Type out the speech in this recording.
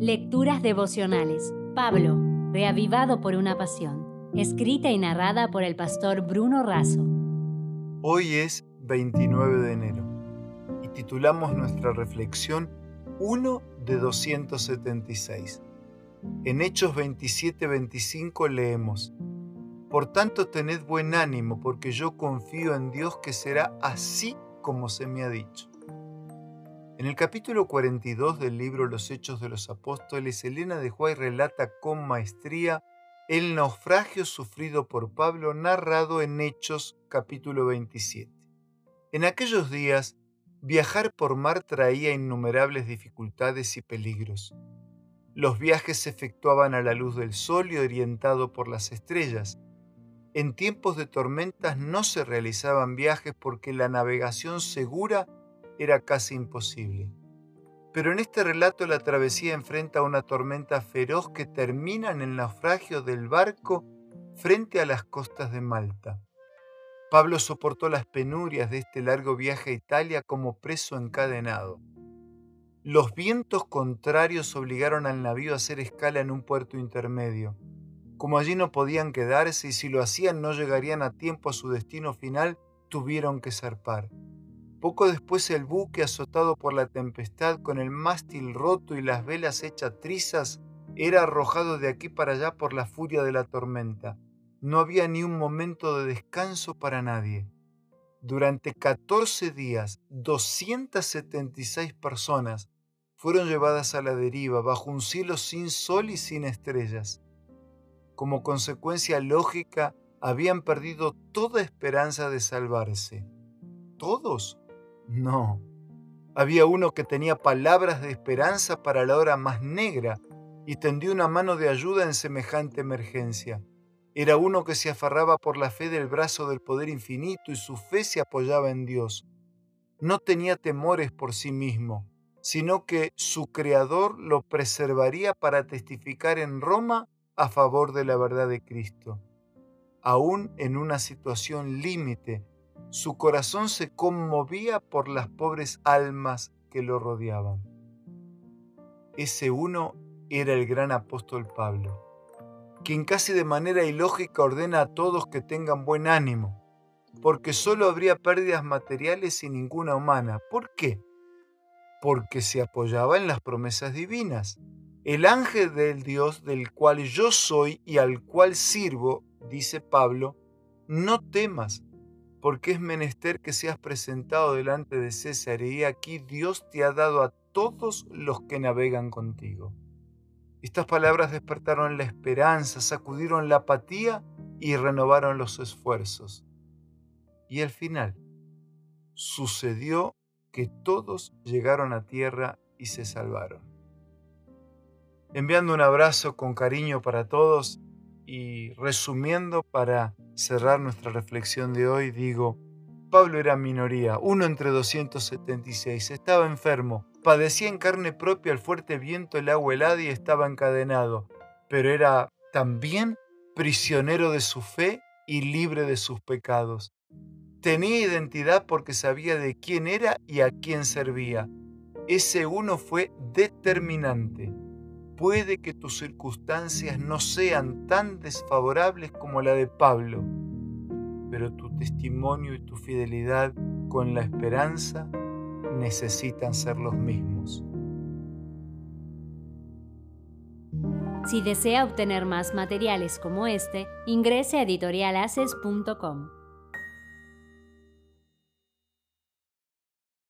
Lecturas devocionales. Pablo, reavivado por una pasión. Escrita y narrada por el pastor Bruno Razo. Hoy es 29 de enero y titulamos nuestra reflexión 1 de 276. En Hechos 27-25 leemos, Por tanto tened buen ánimo porque yo confío en Dios que será así como se me ha dicho. En el capítulo 42 del libro Los Hechos de los Apóstoles, Elena de Huay relata con maestría el naufragio sufrido por Pablo narrado en Hechos capítulo 27. En aquellos días, viajar por mar traía innumerables dificultades y peligros. Los viajes se efectuaban a la luz del sol y orientado por las estrellas. En tiempos de tormentas no se realizaban viajes porque la navegación segura era casi imposible. Pero en este relato la travesía enfrenta una tormenta feroz que termina en el naufragio del barco frente a las costas de Malta. Pablo soportó las penurias de este largo viaje a Italia como preso encadenado. Los vientos contrarios obligaron al navío a hacer escala en un puerto intermedio. Como allí no podían quedarse y si lo hacían no llegarían a tiempo a su destino final, tuvieron que zarpar. Poco después el buque, azotado por la tempestad, con el mástil roto y las velas hechas trizas, era arrojado de aquí para allá por la furia de la tormenta. No había ni un momento de descanso para nadie. Durante 14 días, 276 personas fueron llevadas a la deriva bajo un cielo sin sol y sin estrellas. Como consecuencia lógica, habían perdido toda esperanza de salvarse. ¿Todos? No. Había uno que tenía palabras de esperanza para la hora más negra y tendió una mano de ayuda en semejante emergencia. Era uno que se aferraba por la fe del brazo del poder infinito y su fe se apoyaba en Dios. No tenía temores por sí mismo, sino que su Creador lo preservaría para testificar en Roma a favor de la verdad de Cristo. Aún en una situación límite, su corazón se conmovía por las pobres almas que lo rodeaban. Ese uno era el gran apóstol Pablo, quien casi de manera ilógica ordena a todos que tengan buen ánimo, porque solo habría pérdidas materiales y ninguna humana. ¿Por qué? Porque se apoyaba en las promesas divinas. El ángel del Dios del cual yo soy y al cual sirvo, dice Pablo, no temas, porque es menester que seas presentado delante de César y aquí Dios te ha dado a todos los que navegan contigo. Estas palabras despertaron la esperanza, sacudieron la apatía y renovaron los esfuerzos. Y al final sucedió que todos llegaron a tierra y se salvaron. Enviando un abrazo con cariño para todos y resumiendo para cerrar nuestra reflexión de hoy, digo, Pablo era minoría, uno entre 276, estaba enfermo, padecía en carne propia el fuerte viento, el agua helada y estaba encadenado, pero era también prisionero de su fe y libre de sus pecados. Tenía identidad porque sabía de quién era y a quién servía. Ese uno fue determinante. Puede que tus circunstancias no sean tan desfavorables como la de Pablo, pero tu testimonio y tu fidelidad con la esperanza necesitan ser los mismos. Si desea obtener más materiales como este, ingrese a editorialaces.com.